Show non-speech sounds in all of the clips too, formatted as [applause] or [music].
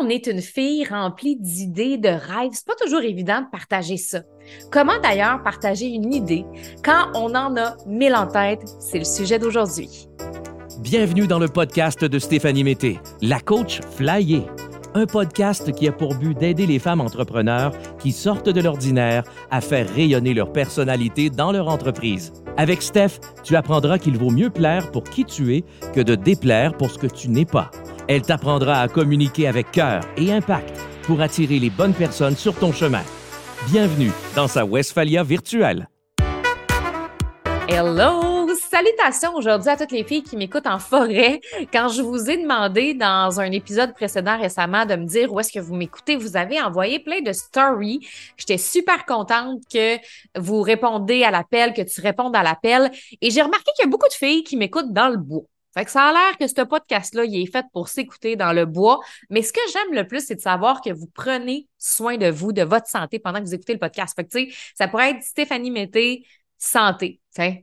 on est une fille remplie d'idées, de rêves, c'est pas toujours évident de partager ça. Comment d'ailleurs partager une idée quand on en a mille en tête? C'est le sujet d'aujourd'hui. Bienvenue dans le podcast de Stéphanie Mété, la coach Flyer. Un podcast qui a pour but d'aider les femmes entrepreneurs qui sortent de l'ordinaire à faire rayonner leur personnalité dans leur entreprise. Avec Steph, tu apprendras qu'il vaut mieux plaire pour qui tu es que de déplaire pour ce que tu n'es pas. Elle t'apprendra à communiquer avec cœur et impact pour attirer les bonnes personnes sur ton chemin. Bienvenue dans sa Westphalia virtuelle. Hello! Salutations aujourd'hui à toutes les filles qui m'écoutent en forêt. Quand je vous ai demandé dans un épisode précédent récemment de me dire où est-ce que vous m'écoutez, vous avez envoyé plein de stories. J'étais super contente que vous répondez à l'appel, que tu répondes à l'appel. Et j'ai remarqué qu'il y a beaucoup de filles qui m'écoutent dans le bois. Fait que ça a l'air que ce podcast-là, il est fait pour s'écouter dans le bois. Mais ce que j'aime le plus, c'est de savoir que vous prenez soin de vous, de votre santé pendant que vous écoutez le podcast. Fait que, tu sais, ça pourrait être Stéphanie Mété, santé.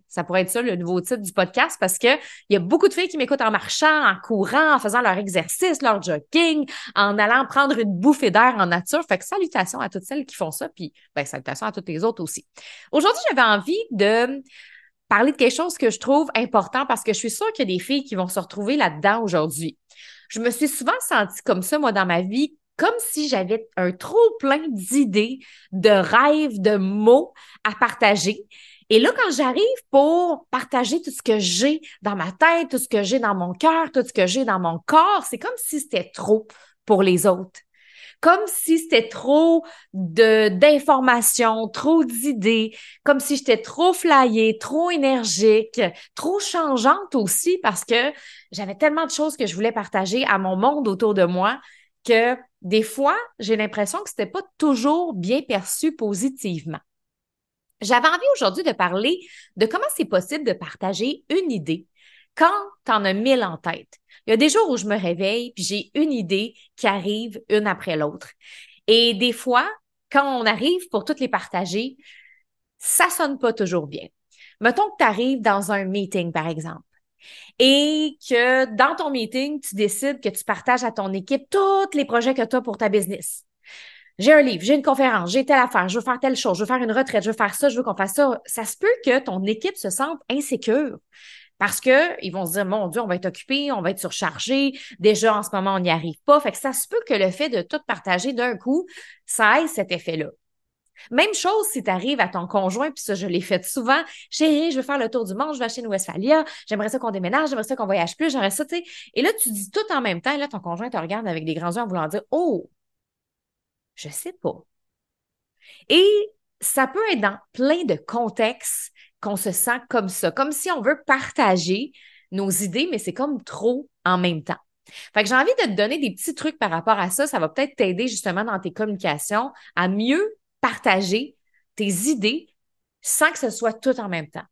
Ça pourrait être ça le nouveau titre du podcast parce que il y a beaucoup de filles qui m'écoutent en marchant, en courant, en faisant leur exercice, leur jogging, en allant prendre une bouffée d'air en nature. Fait que salutations à toutes celles qui font ça, puis ben, salutations à toutes les autres aussi. Aujourd'hui, j'avais envie de parler de quelque chose que je trouve important parce que je suis sûre qu'il y a des filles qui vont se retrouver là-dedans aujourd'hui. Je me suis souvent sentie comme ça, moi, dans ma vie, comme si j'avais un trop plein d'idées, de rêves, de mots à partager. Et là, quand j'arrive pour partager tout ce que j'ai dans ma tête, tout ce que j'ai dans mon cœur, tout ce que j'ai dans mon corps, c'est comme si c'était trop pour les autres comme si c'était trop d'informations, trop d'idées, comme si j'étais trop flyée, trop énergique, trop changeante aussi parce que j'avais tellement de choses que je voulais partager à mon monde autour de moi que des fois, j'ai l'impression que c'était pas toujours bien perçu positivement. J'avais envie aujourd'hui de parler de comment c'est possible de partager une idée quand tu en as mille en tête. Il y a des jours où je me réveille, puis j'ai une idée qui arrive une après l'autre. Et des fois, quand on arrive pour toutes les partager, ça sonne pas toujours bien. Mettons que tu arrives dans un meeting, par exemple, et que dans ton meeting, tu décides que tu partages à ton équipe tous les projets que tu as pour ta business. J'ai un livre, j'ai une conférence, j'ai telle affaire, je veux faire telle chose, je veux faire une retraite, je veux faire ça, je veux qu'on fasse ça. Ça se peut que ton équipe se sente insécure. Parce que ils vont se dire, mon Dieu, on va être occupé, on va être surchargé. Déjà, en ce moment, on n'y arrive pas. Fait que ça se peut que le fait de tout partager d'un coup, ça ait cet effet-là. Même chose si tu arrives à ton conjoint, puis ça, je l'ai fait souvent. Chérie, je veux faire le tour du monde, je vais acheter une Westphalia, j'aimerais ça qu'on déménage, j'aimerais ça qu'on voyage plus, j'aimerais ça, tu sais. Et là, tu dis tout en même temps, et là, ton conjoint te regarde avec des grands yeux en voulant dire, oh, je sais pas. Et ça peut être dans plein de contextes qu'on se sent comme ça, comme si on veut partager nos idées, mais c'est comme trop en même temps. Fait que j'ai envie de te donner des petits trucs par rapport à ça. Ça va peut-être t'aider justement dans tes communications à mieux partager tes idées sans que ce soit tout en même temps.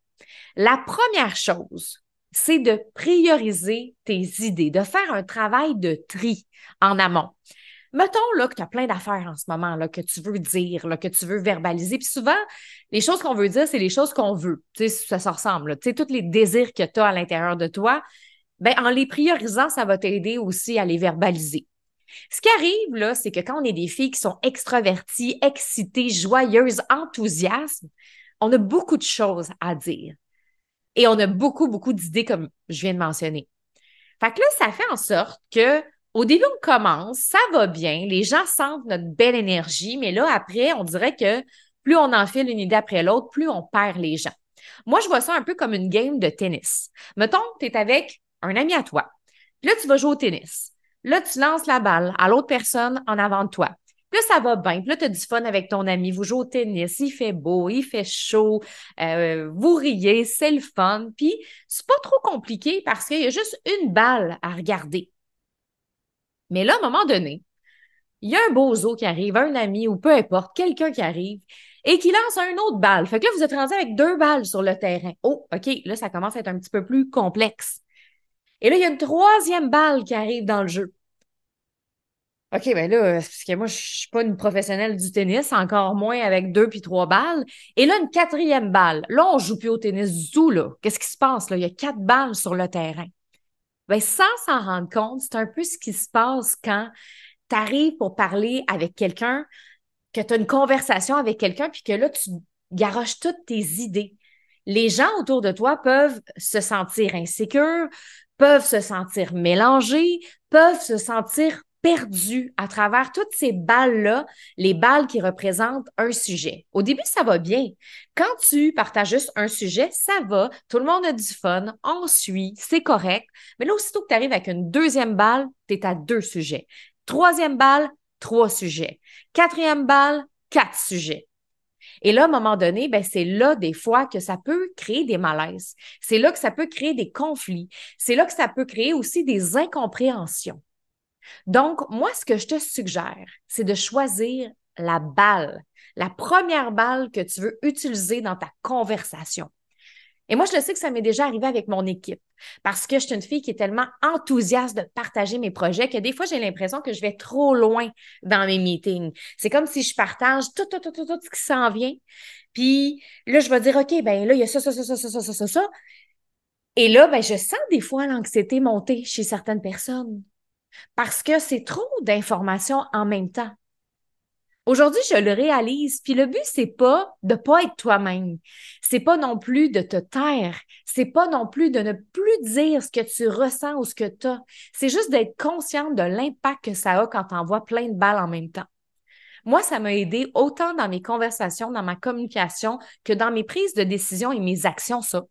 La première chose, c'est de prioriser tes idées, de faire un travail de tri en amont. Mettons là, que tu as plein d'affaires en ce moment, là, que tu veux dire, là, que tu veux verbaliser. Puis souvent, les choses qu'on veut dire, c'est les choses qu'on veut. Tu sais, ça se ressemble. Tu sais, tous les désirs que tu as à l'intérieur de toi, ben, en les priorisant, ça va t'aider aussi à les verbaliser. Ce qui arrive, là, c'est que quand on est des filles qui sont extraverties, excitées, joyeuses, enthousiastes, on a beaucoup de choses à dire. Et on a beaucoup, beaucoup d'idées, comme je viens de mentionner. Fait que là, ça fait en sorte que au début, on commence, ça va bien, les gens sentent notre belle énergie, mais là, après, on dirait que plus on enfile une idée après l'autre, plus on perd les gens. Moi, je vois ça un peu comme une game de tennis. Mettons, tu es avec un ami à toi. Là, tu vas jouer au tennis. Là, tu lances la balle à l'autre personne en avant de toi. Puis là, ça va bien. Puis là, tu as du fun avec ton ami. Vous jouez au tennis. Il fait beau, il fait chaud. Euh, vous riez, c'est le fun. Puis, c'est pas trop compliqué parce qu'il y a juste une balle à regarder. Mais là, à un moment donné, il y a un bozo qui arrive, un ami ou peu importe, quelqu'un qui arrive et qui lance un autre balle. Fait que là, vous êtes rendu avec deux balles sur le terrain. Oh, OK, là, ça commence à être un petit peu plus complexe. Et là, il y a une troisième balle qui arrive dans le jeu. OK, ben là, parce que moi, je suis pas une professionnelle du tennis, encore moins avec deux puis trois balles. Et là, une quatrième balle. Là, on joue plus au tennis du là. Qu'est-ce qui se passe, là? Il y a quatre balles sur le terrain. Ben, sans s'en rendre compte, c'est un peu ce qui se passe quand tu arrives pour parler avec quelqu'un, que tu as une conversation avec quelqu'un, puis que là, tu garoches toutes tes idées. Les gens autour de toi peuvent se sentir insécures, peuvent se sentir mélangés, peuvent se sentir perdus à travers toutes ces balles-là, les balles qui représentent un sujet. Au début, ça va bien. Quand tu partages juste un sujet, ça va, tout le monde a du fun, on suit, c'est correct. Mais là, aussitôt que tu arrives avec une deuxième balle, tu es à deux sujets. Troisième balle, trois sujets. Quatrième balle, quatre sujets. Et là, à un moment donné, ben, c'est là des fois que ça peut créer des malaises. C'est là que ça peut créer des conflits. C'est là que ça peut créer aussi des incompréhensions. Donc, moi, ce que je te suggère, c'est de choisir la balle, la première balle que tu veux utiliser dans ta conversation. Et moi, je le sais que ça m'est déjà arrivé avec mon équipe parce que je suis une fille qui est tellement enthousiaste de partager mes projets que des fois, j'ai l'impression que je vais trop loin dans mes meetings. C'est comme si je partage tout, tout, tout, tout, tout ce qui s'en vient. Puis là, je vais dire, OK, ben là, il y a ça, ça, ça, ça, ça, ça, ça, ça. Et là, ben, je sens des fois l'anxiété monter chez certaines personnes parce que c'est trop d'informations en même temps. Aujourd'hui, je le réalise, puis le but c'est pas de pas être toi-même. C'est pas non plus de te taire, c'est pas non plus de ne plus dire ce que tu ressens ou ce que tu as. C'est juste d'être consciente de l'impact que ça a quand tu envoies plein de balles en même temps. Moi, ça m'a aidé autant dans mes conversations, dans ma communication que dans mes prises de décision et mes actions, ça.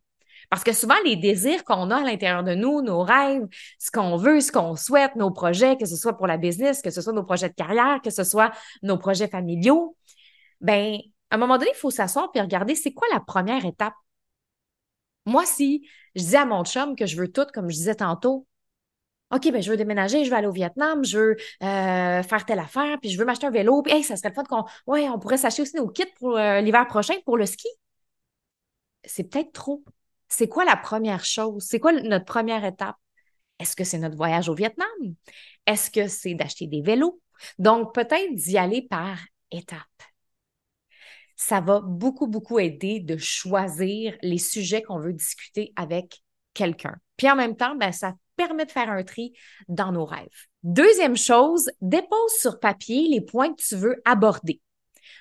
Parce que souvent, les désirs qu'on a à l'intérieur de nous, nos rêves, ce qu'on veut, ce qu'on souhaite, nos projets, que ce soit pour la business, que ce soit nos projets de carrière, que ce soit nos projets familiaux, ben, à un moment donné, il faut s'asseoir et regarder c'est quoi la première étape? Moi, si je dis à mon chum que je veux tout, comme je disais tantôt, OK, ben je veux déménager, je veux aller au Vietnam, je veux euh, faire telle affaire, puis je veux m'acheter un vélo, puis ça serait le fun qu'on. Ouais, on pourrait s'acheter aussi nos kits pour euh, l'hiver prochain pour le ski. C'est peut-être trop c'est quoi la première chose? C'est quoi notre première étape? Est-ce que c'est notre voyage au Vietnam? Est-ce que c'est d'acheter des vélos? Donc, peut-être d'y aller par étapes. Ça va beaucoup, beaucoup aider de choisir les sujets qu'on veut discuter avec quelqu'un. Puis en même temps, ben, ça permet de faire un tri dans nos rêves. Deuxième chose, dépose sur papier les points que tu veux aborder.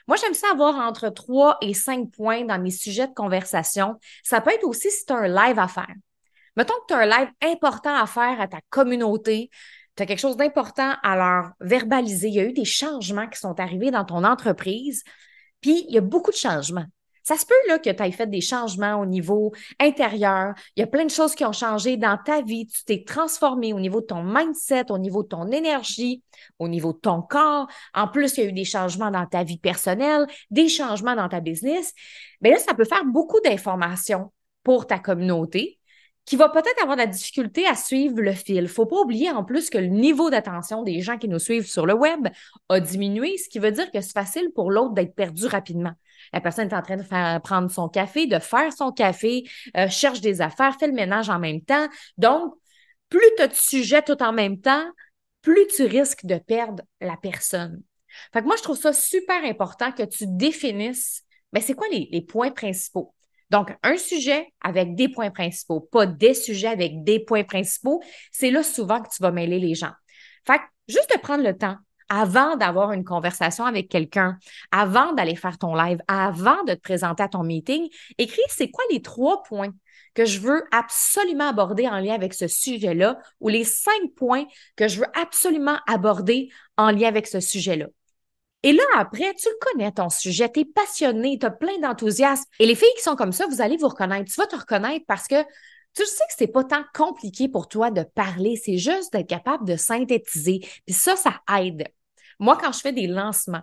Moi, j'aime ça avoir entre trois et cinq points dans mes sujets de conversation. Ça peut être aussi si tu as un live à faire. Mettons que tu as un live important à faire à ta communauté, tu as quelque chose d'important à leur verbaliser. Il y a eu des changements qui sont arrivés dans ton entreprise, puis il y a beaucoup de changements. Ça se peut là, que tu aies fait des changements au niveau intérieur. Il y a plein de choses qui ont changé dans ta vie. Tu t'es transformé au niveau de ton mindset, au niveau de ton énergie, au niveau de ton corps. En plus, il y a eu des changements dans ta vie personnelle, des changements dans ta business. Mais là, ça peut faire beaucoup d'informations pour ta communauté qui va peut-être avoir de la difficulté à suivre le fil. Faut pas oublier en plus que le niveau d'attention des gens qui nous suivent sur le web a diminué, ce qui veut dire que c'est facile pour l'autre d'être perdu rapidement. La personne est en train de faire prendre son café, de faire son café, euh, cherche des affaires, fait le ménage en même temps. Donc, plus tu as de sujets tout en même temps, plus tu risques de perdre la personne. Fait que moi, je trouve ça super important que tu définisses, ben, c'est quoi les, les points principaux? Donc, un sujet avec des points principaux, pas des sujets avec des points principaux. C'est là souvent que tu vas mêler les gens. Fait que juste de prendre le temps avant d'avoir une conversation avec quelqu'un, avant d'aller faire ton live, avant de te présenter à ton meeting, écris c'est quoi les trois points que je veux absolument aborder en lien avec ce sujet-là ou les cinq points que je veux absolument aborder en lien avec ce sujet-là? Et là, après, tu le connais, ton sujet, tu es passionné, tu as plein d'enthousiasme. Et les filles qui sont comme ça, vous allez vous reconnaître. Tu vas te reconnaître parce que tu sais que c'est pas tant compliqué pour toi de parler, c'est juste d'être capable de synthétiser. Puis ça, ça aide. Moi, quand je fais des lancements,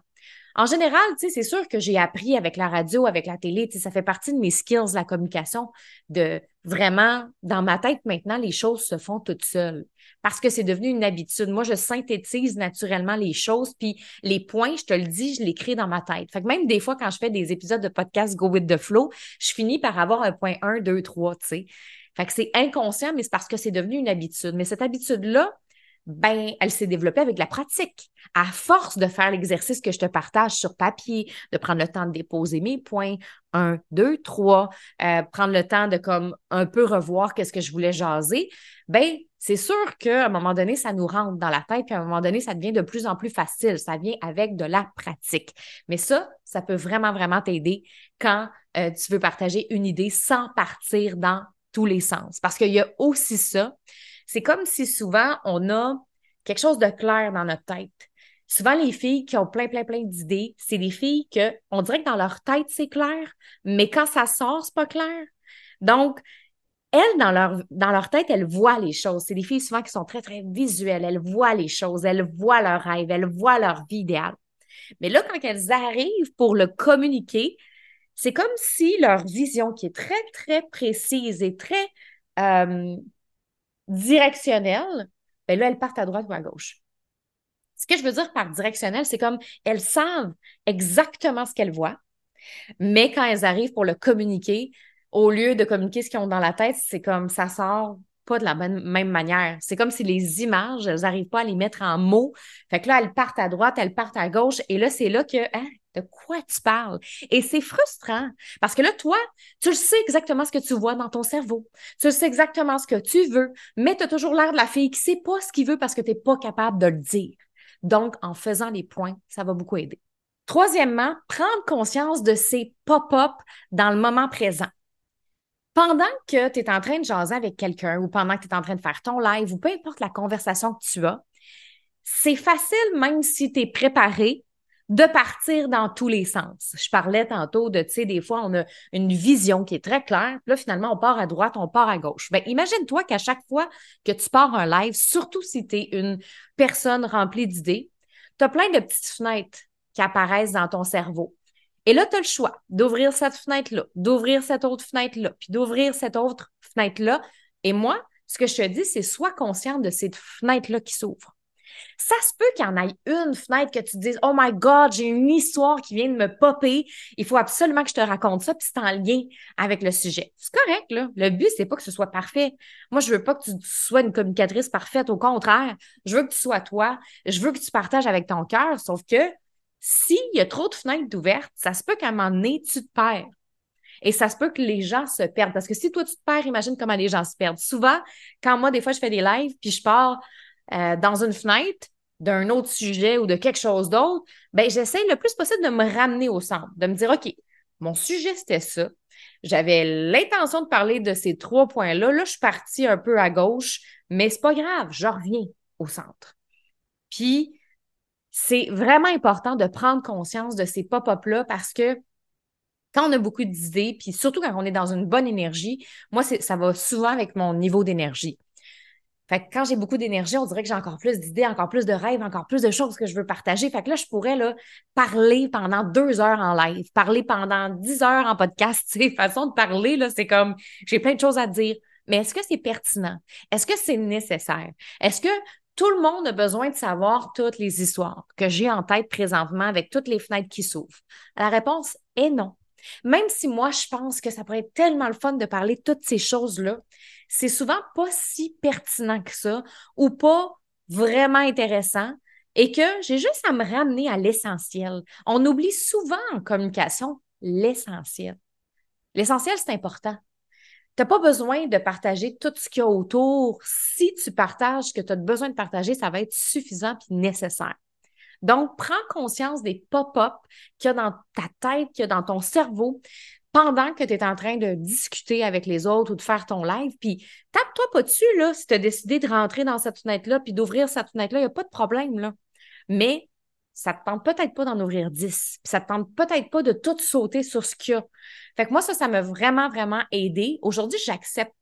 en général, c'est sûr que j'ai appris avec la radio, avec la télé, ça fait partie de mes skills, la communication, de vraiment, dans ma tête maintenant, les choses se font toutes seules parce que c'est devenu une habitude. Moi, je synthétise naturellement les choses, puis les points, je te le dis, je les crée dans ma tête. Fait que même des fois, quand je fais des épisodes de podcast Go With The Flow, je finis par avoir un point 1, 2, 3, tu sais. Fait que c'est inconscient, mais c'est parce que c'est devenu une habitude. Mais cette habitude-là, ben, elle s'est développée avec la pratique. À force de faire l'exercice que je te partage sur papier, de prendre le temps de déposer mes points, un, deux, trois, euh, prendre le temps de comme un peu revoir qu'est-ce que je voulais jaser, ben, c'est sûr qu'à un moment donné, ça nous rentre dans la tête, puis à un moment donné, ça devient de plus en plus facile. Ça vient avec de la pratique. Mais ça, ça peut vraiment, vraiment t'aider quand euh, tu veux partager une idée sans partir dans tous les sens. Parce qu'il y a aussi ça. C'est comme si souvent on a quelque chose de clair dans notre tête. Souvent, les filles qui ont plein, plein, plein d'idées, c'est des filles que on dirait que dans leur tête, c'est clair, mais quand ça sort, c'est pas clair. Donc, elles, dans leur, dans leur tête, elles voient les choses. C'est des filles souvent qui sont très, très visuelles. Elles voient les choses, elles voient leurs rêves, elles voient leur vie idéale. Mais là, quand elles arrivent pour le communiquer, c'est comme si leur vision, qui est très, très précise et très euh, directionnelle, ben là, elles partent à droite ou à gauche. Ce que je veux dire par directionnel, c'est comme elles savent exactement ce qu'elles voient, mais quand elles arrivent pour le communiquer, au lieu de communiquer ce qu'ils ont dans la tête, c'est comme ça sort pas de la même, manière. C'est comme si les images, elles n'arrivent pas à les mettre en mots. Fait que là, elles partent à droite, elles partent à gauche, et là, c'est là que, hein, de quoi tu parles? Et c'est frustrant parce que là, toi, tu sais exactement ce que tu vois dans ton cerveau. Tu sais exactement ce que tu veux, mais tu as toujours l'air de la fille qui sait pas ce qu'il veut parce que tu n'es pas capable de le dire. Donc, en faisant les points, ça va beaucoup aider. Troisièmement, prendre conscience de ces pop-up dans le moment présent pendant que tu es en train de jaser avec quelqu'un ou pendant que tu es en train de faire ton live ou peu importe la conversation que tu as, c'est facile, même si tu es préparé, de partir dans tous les sens. Je parlais tantôt de, tu sais, des fois, on a une vision qui est très claire, puis là, finalement, on part à droite, on part à gauche. Bien, imagine-toi qu'à chaque fois que tu pars un live, surtout si tu es une personne remplie d'idées, tu as plein de petites fenêtres qui apparaissent dans ton cerveau. Et là, tu as le choix d'ouvrir cette fenêtre-là, d'ouvrir cette autre fenêtre-là, puis d'ouvrir cette autre fenêtre-là. Et moi, ce que je te dis, c'est sois consciente de cette fenêtre-là qui s'ouvre. Ça se peut qu'il y en ait une fenêtre que tu te dises Oh my God, j'ai une histoire qui vient de me popper. Il faut absolument que je te raconte ça, puis c'est en lien avec le sujet. C'est correct, là. Le but, c'est pas que ce soit parfait. Moi, je veux pas que tu sois une communicatrice parfaite. Au contraire, je veux que tu sois toi. Je veux que tu partages avec ton cœur. Sauf que s'il y a trop de fenêtres ouvertes, ça se peut qu'à un moment donné, tu te perds. Et ça se peut que les gens se perdent. Parce que si toi, tu te perds, imagine comment les gens se perdent. Souvent, quand moi, des fois, je fais des lives, puis je pars euh, dans une fenêtre d'un autre sujet ou de quelque chose d'autre, ben j'essaie le plus possible de me ramener au centre, de me dire, OK, mon sujet, c'était ça. J'avais l'intention de parler de ces trois points-là. Là, je suis partie un peu à gauche, mais c'est pas grave, je reviens au centre. Puis, c'est vraiment important de prendre conscience de ces pop-up-là parce que quand on a beaucoup d'idées, puis surtout quand on est dans une bonne énergie, moi, ça va souvent avec mon niveau d'énergie. Fait que quand j'ai beaucoup d'énergie, on dirait que j'ai encore plus d'idées, encore plus de rêves, encore plus de choses que je veux partager. Fait que là, je pourrais là, parler pendant deux heures en live, parler pendant dix heures en podcast. [laughs] Tu façon de parler, là, c'est comme j'ai plein de choses à dire. Mais est-ce que c'est pertinent? Est-ce que c'est nécessaire? Est-ce que tout le monde a besoin de savoir toutes les histoires que j'ai en tête présentement avec toutes les fenêtres qui s'ouvrent? La réponse est non. Même si moi, je pense que ça pourrait être tellement le fun de parler de toutes ces choses-là, c'est souvent pas si pertinent que ça ou pas vraiment intéressant et que j'ai juste à me ramener à l'essentiel. On oublie souvent en communication l'essentiel. L'essentiel, c'est important. Tu n'as pas besoin de partager tout ce qu'il y a autour. Si tu partages ce que tu as besoin de partager, ça va être suffisant et nécessaire. Donc, prends conscience des pop-up qu'il y a dans ta tête, qu'il y a dans ton cerveau pendant que tu es en train de discuter avec les autres ou de faire ton live. Puis, tape-toi pas dessus, là, si tu as décidé de rentrer dans cette fenêtre-là puis d'ouvrir cette fenêtre-là, il n'y a pas de problème, là. Mais ça te tente peut-être pas d'en ouvrir 10. Puis ça te tente peut-être pas de tout sauter sur ce qu'il y a. Fait que moi, ça, ça m'a vraiment, vraiment aidé. Aujourd'hui, j'accepte.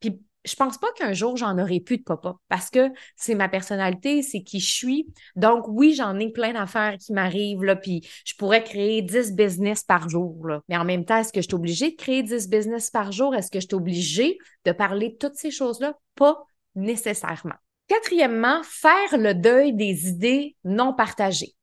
Puis je pense pas qu'un jour j'en aurai plus de pop-up parce que c'est ma personnalité, c'est qui je suis. Donc oui, j'en ai plein d'affaires qui m'arrivent là, puis je pourrais créer 10 business par jour là. Mais en même temps, est-ce que je suis obligée de créer 10 business par jour? Est-ce que je suis obligée de parler de toutes ces choses-là? Pas nécessairement. Quatrièmement, faire le deuil des idées non partagées.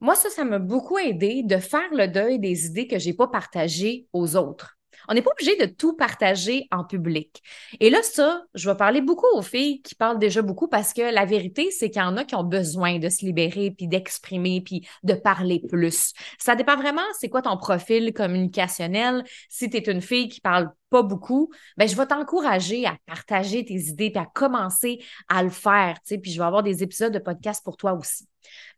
Moi, ça, ça m'a beaucoup aidé de faire le deuil des idées que j'ai pas partagées aux autres. On n'est pas obligé de tout partager en public. Et là, ça, je vais parler beaucoup aux filles qui parlent déjà beaucoup parce que la vérité, c'est qu'il y en a qui ont besoin de se libérer, puis d'exprimer, puis de parler plus. Ça dépend vraiment, c'est quoi ton profil communicationnel? Si tu es une fille qui parle pas beaucoup, ben je vais t'encourager à partager tes idées puis à commencer à le faire, tu sais, puis je vais avoir des épisodes de podcast pour toi aussi.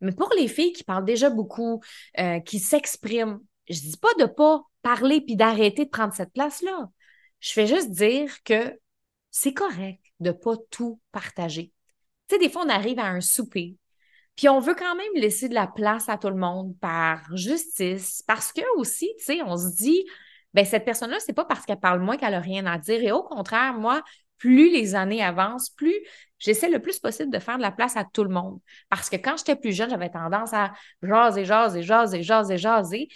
Mais pour les filles qui parlent déjà beaucoup, euh, qui s'expriment, je dis pas de pas parler puis d'arrêter de prendre cette place-là. Je fais juste dire que c'est correct de pas tout partager. Tu sais, des fois, on arrive à un souper, puis on veut quand même laisser de la place à tout le monde par justice, parce que aussi, tu sais, on se dit, ben cette personne-là, c'est pas parce qu'elle parle moins qu'elle a rien à dire. Et au contraire, moi, plus les années avancent, plus j'essaie le plus possible de faire de la place à tout le monde. Parce que quand j'étais plus jeune, j'avais tendance à jaser, jaser, jaser, jaser, jaser.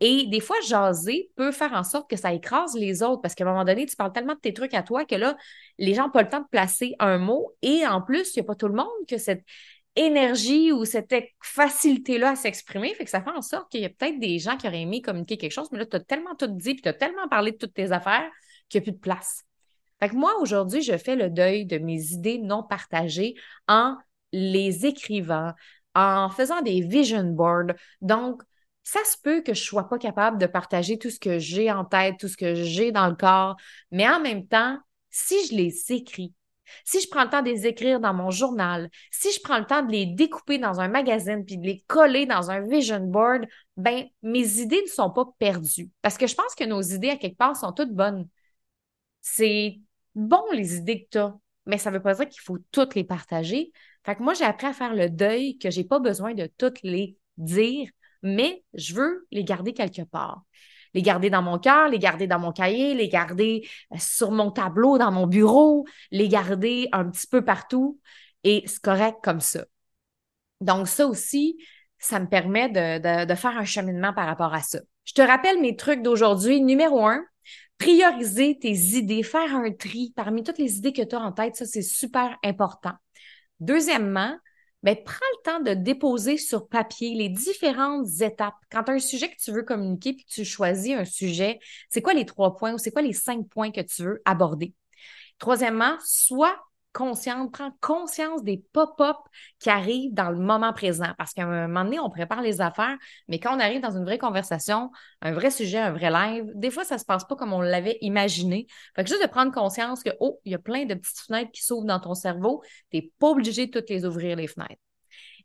Et des fois, jaser peut faire en sorte que ça écrase les autres parce qu'à un moment donné, tu parles tellement de tes trucs à toi que là, les gens n'ont pas le temps de placer un mot. Et en plus, il n'y a pas tout le monde que cette énergie ou cette facilité-là à s'exprimer. Fait que ça fait en sorte qu'il y a peut-être des gens qui auraient aimé communiquer quelque chose, mais là, tu as tellement tout dit, puis tu as tellement parlé de toutes tes affaires qu'il n'y a plus de place. Fait que moi, aujourd'hui, je fais le deuil de mes idées non partagées en les écrivant, en faisant des vision boards. Donc, ça se peut que je ne sois pas capable de partager tout ce que j'ai en tête, tout ce que j'ai dans le corps, mais en même temps, si je les écris, si je prends le temps de les écrire dans mon journal, si je prends le temps de les découper dans un magazine puis de les coller dans un vision board, ben mes idées ne sont pas perdues parce que je pense que nos idées à quelque part sont toutes bonnes. C'est bon les idées que tu as, mais ça ne veut pas dire qu'il faut toutes les partager. Fait que moi j'ai appris à faire le deuil que j'ai pas besoin de toutes les dire mais je veux les garder quelque part. Les garder dans mon cœur, les garder dans mon cahier, les garder euh, sur mon tableau, dans mon bureau, les garder un petit peu partout. Et c'est correct comme ça. Donc, ça aussi, ça me permet de, de, faire un cheminement par rapport à ça. Je te rappelle mes trucs d'aujourd'hui. Numéro un, prioriser tes idées, faire un tri parmi toutes les idées que tu as en tête. Ça, c'est super important. Deuxièmement, ben, prends le temps de déposer sur papier les différentes étapes. Quand tu as un sujet que tu veux communiquer puis que tu choisis un sujet, c'est quoi les trois points ou c'est quoi les cinq points que tu veux aborder? Troisièmement, sois consciente, prends conscience des pop-up qui arrivent dans le moment présent. Parce qu'à un moment donné, on prépare les affaires, mais quand on arrive dans une vraie conversation, un vrai sujet, un vrai live, des fois, ça se passe pas comme on l'avait imaginé. Fait que juste de prendre conscience que, oh, il y a plein de petites fenêtres qui s'ouvrent dans ton cerveau, tu n'es pas obligé de toutes les ouvrir, les fenêtres.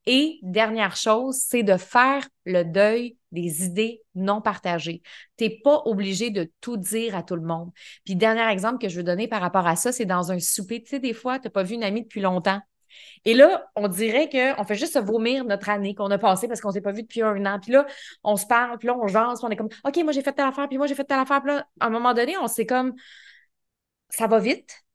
Et dernière chose, c'est de faire le deuil des idées non partagées. Tu n'es pas obligé de tout dire à tout le monde. Puis, dernier exemple que je veux donner par rapport à ça, c'est dans un souper. Tu sais, des fois, tu n'as pas vu une amie depuis longtemps. Et là, on dirait qu'on fait juste vomir notre année qu'on a passée parce qu'on ne s'est pas vu depuis un an. Puis là, on se parle, puis là, on jase, puis on est comme OK, moi j'ai fait telle affaire, puis moi j'ai fait telle affaire. Puis là, à un moment donné, on s'est comme ça va vite.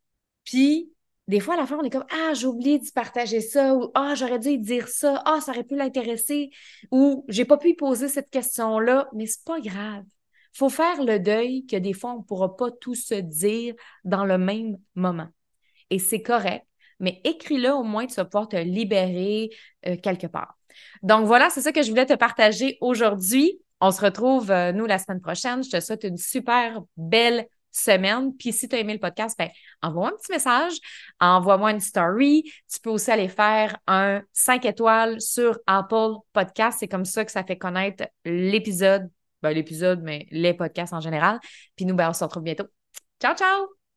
Puis des fois, à la fin, on est comme Ah, j'ai oublié de partager ça, ou Ah, j'aurais dû dire ça, Ah, ça aurait pu l'intéresser, ou j'ai pas pu poser cette question-là, mais c'est pas grave. Faut faire le deuil que des fois, on pourra pas tout se dire dans le même moment. Et c'est correct, mais écris-le au moins, tu vas pouvoir te libérer euh, quelque part. Donc voilà, c'est ça que je voulais te partager aujourd'hui. On se retrouve, euh, nous, la semaine prochaine. Je te souhaite une super belle semaine. Puis si tu as aimé le podcast, ben, envoie-moi un petit message, envoie-moi une story. Tu peux aussi aller faire un 5 étoiles sur Apple Podcast. C'est comme ça que ça fait connaître l'épisode, ben, l'épisode, mais les podcasts en général. Puis nous, ben, on se retrouve bientôt. Ciao, ciao!